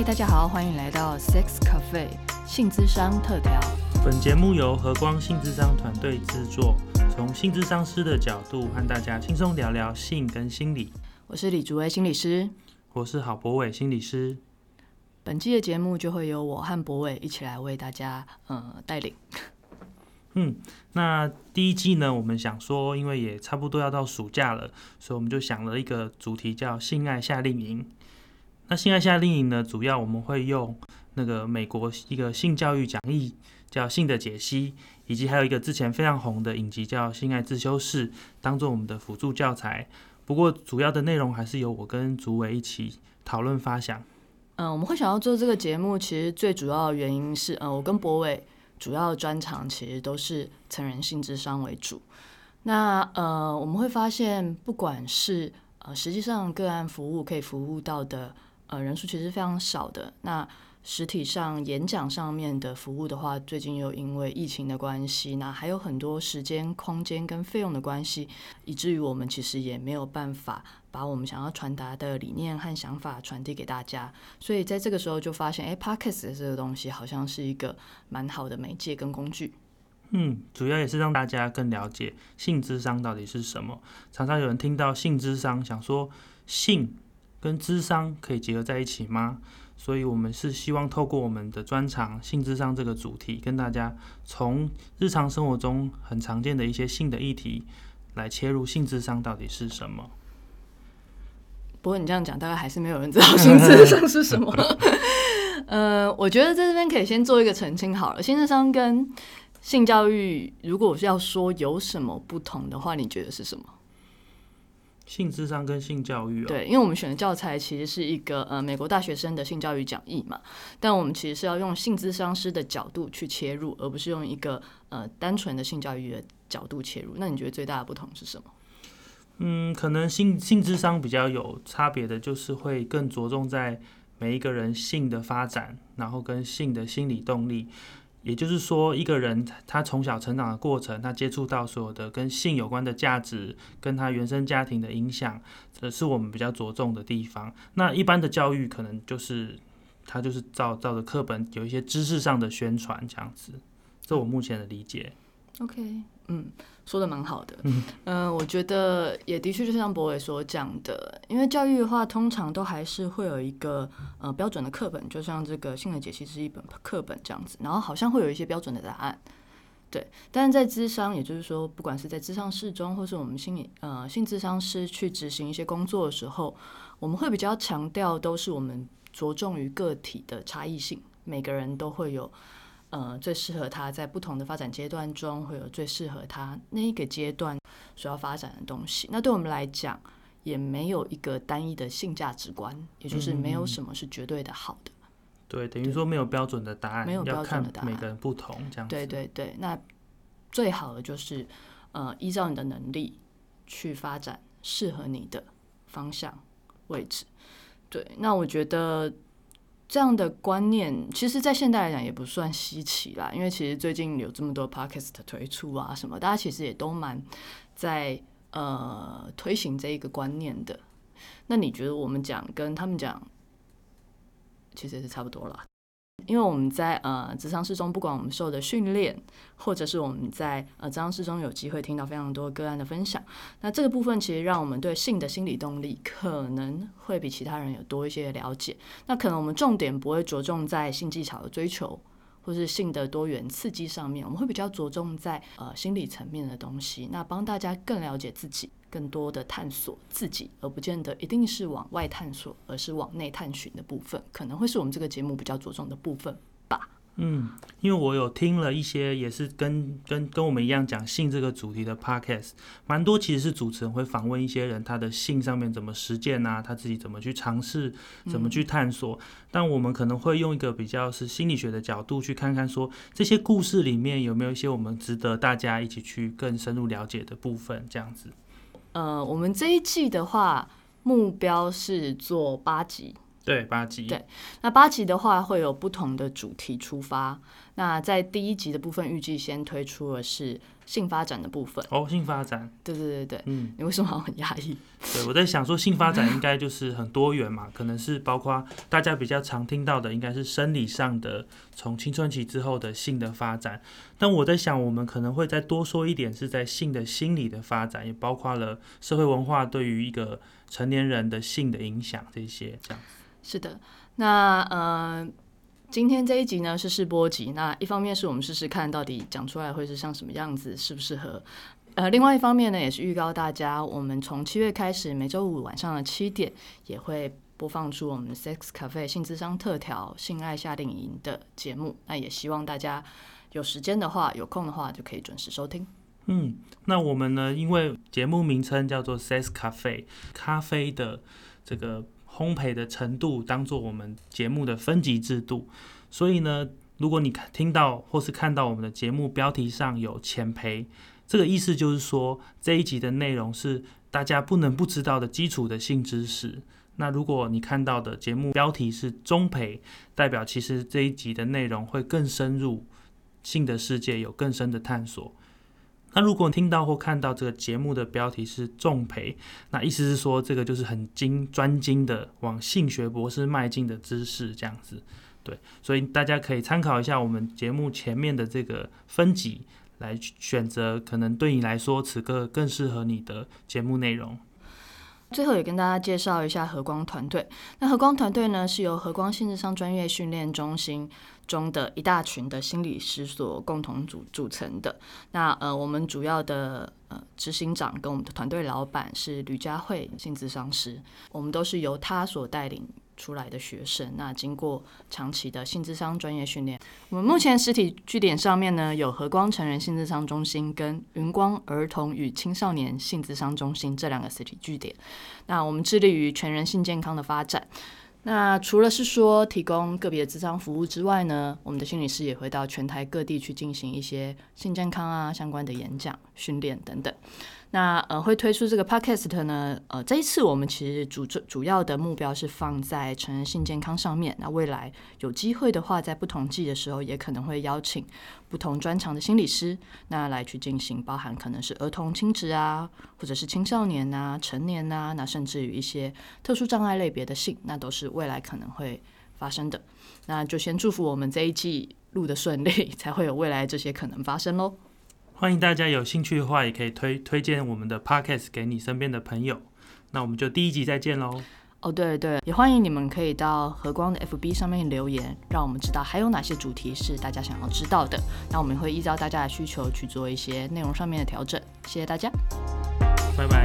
嗨，大家好，欢迎来到 Sex Cafe 性智商特调。本节目由和光性智商团队制作，从性智商师的角度和大家轻松聊聊性跟心理。我是李竹威心理师，我是郝博伟心理师。本期的节目就会由我和博伟一起来为大家呃带领。嗯，那第一季呢，我们想说，因为也差不多要到暑假了，所以我们就想了一个主题叫“性爱夏令营”。那“性爱夏令营”呢，主要我们会用那个美国一个性教育讲义叫《性的解析》，以及还有一个之前非常红的影集叫《性爱自修室》，当做我们的辅助教材。不过主要的内容还是由我跟竹伟一起讨论发想。嗯，我们会想要做这个节目，其实最主要的原因是，呃，我跟博伟主要的专长其实都是成人性智商为主。那呃，我们会发现，不管是呃，实际上个案服务可以服务到的呃人数其实非常少的。那实体上演讲上面的服务的话，最近又因为疫情的关系，那还有很多时间、空间跟费用的关系，以至于我们其实也没有办法。把我们想要传达的理念和想法传递给大家，所以在这个时候就发现，哎，Podcast 这个东西好像是一个蛮好的媒介跟工具。嗯，主要也是让大家更了解性智商到底是什么。常常有人听到性智商，想说性跟智商可以结合在一起吗？所以我们是希望透过我们的专长性智商这个主题，跟大家从日常生活中很常见的一些性的议题来切入性智商到底是什么。不过你这样讲，大概还是没有人知道性智商是什么。呃，我觉得在这边可以先做一个澄清好了。性智商跟性教育，如果是要说有什么不同的话，你觉得是什么？性智商跟性教育，对，因为我们选的教材其实是一个呃美国大学生的性教育讲义嘛，但我们其实是要用性智商师的角度去切入，而不是用一个呃单纯的性教育的角度切入。那你觉得最大的不同是什么？嗯，可能性性智商比较有差别的，就是会更着重在每一个人性的发展，然后跟性的心理动力。也就是说，一个人他从小成长的过程，他接触到所有的跟性有关的价值，跟他原生家庭的影响，这是我们比较着重的地方。那一般的教育可能就是他就是照照着课本有一些知识上的宣传这样子，这我目前的理解。OK，嗯。说的蛮好的，嗯，我觉得也的确就像博伟所讲的，因为教育的话，通常都还是会有一个呃标准的课本，就像这个性的解析是一本课本这样子，然后好像会有一些标准的答案，对。但是在智商，也就是说，不管是在智商室中，或是我们心理呃性智商师去执行一些工作的时候，我们会比较强调，都是我们着重于个体的差异性，每个人都会有。呃，最适合他在不同的发展阶段中，会有最适合他那一个阶段所要发展的东西。那对我们来讲，也没有一个单一的性价值观，也就是没有什么是绝对的好的。对，等于说没有标准的答案，没有标准的答案，每个人不同这样。对对对，那最好的就是呃，依照你的能力去发展适合你的方向位置。对，那我觉得。这样的观念，其实，在现代来讲也不算稀奇啦。因为其实最近有这么多 podcast 推出啊，什么，大家其实也都蛮在呃推行这一个观念的。那你觉得我们讲跟他们讲，其实是差不多了？因为我们在呃职场室中，不管我们受的训练，或者是我们在呃职场室中有机会听到非常多个案的分享，那这个部分其实让我们对性的心理动力可能会比其他人有多一些了解。那可能我们重点不会着重在性技巧的追求，或是性的多元刺激上面，我们会比较着重在呃心理层面的东西，那帮大家更了解自己。更多的探索自己，而不见得一定是往外探索，而是往内探寻的部分，可能会是我们这个节目比较着重的部分吧。嗯，因为我有听了一些，也是跟跟跟我们一样讲性这个主题的 podcast，蛮多其实是主持人会访问一些人，他的性上面怎么实践啊，他自己怎么去尝试，怎么去探索。但我们可能会用一个比较是心理学的角度去看看，说这些故事里面有没有一些我们值得大家一起去更深入了解的部分，这样子。呃，我们这一季的话，目标是做八集。对，八集。对，那八集的话会有不同的主题出发。那在第一集的部分，预计先推出的是性发展的部分。哦，性发展，对对对对，嗯，你为什么很压抑？对，我在想说性发展应该就是很多元嘛，可能是包括大家比较常听到的，应该是生理上的从青春期之后的性的发展。但我在想，我们可能会再多说一点，是在性的心理的发展，也包括了社会文化对于一个成年人的性的影响这些这样。是的，那呃，今天这一集呢是试播集，那一方面是我们试试看到底讲出来会是像什么样子，适不适合。呃，另外一方面呢，也是预告大家，我们从七月开始，每周五晚上的七点也会播放出我们 Sex Cafe 性智商特调性爱夏令营的节目。那也希望大家有时间的话，有空的话就可以准时收听。嗯，那我们呢，因为节目名称叫做 Sex Cafe，咖啡的这个烘焙的程度当做我们节目的分级制度，所以呢，如果你听到或是看到我们的节目标题上有浅焙，这个意思就是说这一集的内容是大家不能不知道的基础的性知识。那如果你看到的节目标题是中培，代表其实这一集的内容会更深入性的世界，有更深的探索。那如果听到或看到这个节目的标题是重培，那意思是说这个就是很精专精的往性学博士迈进的知识，这样子。对，所以大家可以参考一下我们节目前面的这个分级，来选择可能对你来说此刻更适合你的节目内容。最后也跟大家介绍一下和光团队。那和光团队呢，是由和光性智商专业训练中心中的一大群的心理师所共同组组成的。那呃，我们主要的呃执行长跟我们的团队老板是吕佳慧性智商师，我们都是由他所带领。出来的学生，那经过长期的性智商专业训练，我们目前实体据点上面呢有和光成人性智商中心跟云光儿童与青少年性智商中心这两个实体据点。那我们致力于全人性健康的发展。那除了是说提供个别的智商服务之外呢，我们的心理师也会到全台各地去进行一些性健康啊相关的演讲、训练等等。那呃，会推出这个 podcast 呢？呃，这一次我们其实主主要的目标是放在成人性健康上面。那未来有机会的话，在不同季的时候，也可能会邀请不同专长的心理师，那来去进行，包含可能是儿童亲职啊，或者是青少年啊、成年啊，那甚至于一些特殊障碍类别的性，那都是未来可能会发生的。那就先祝福我们这一季录的顺利，才会有未来这些可能发生喽。欢迎大家有兴趣的话，也可以推推荐我们的 podcast 给你身边的朋友。那我们就第一集再见喽。哦，对对，也欢迎你们可以到和光的 FB 上面留言，让我们知道还有哪些主题是大家想要知道的。那我们会依照大家的需求去做一些内容上面的调整。谢谢大家，拜拜。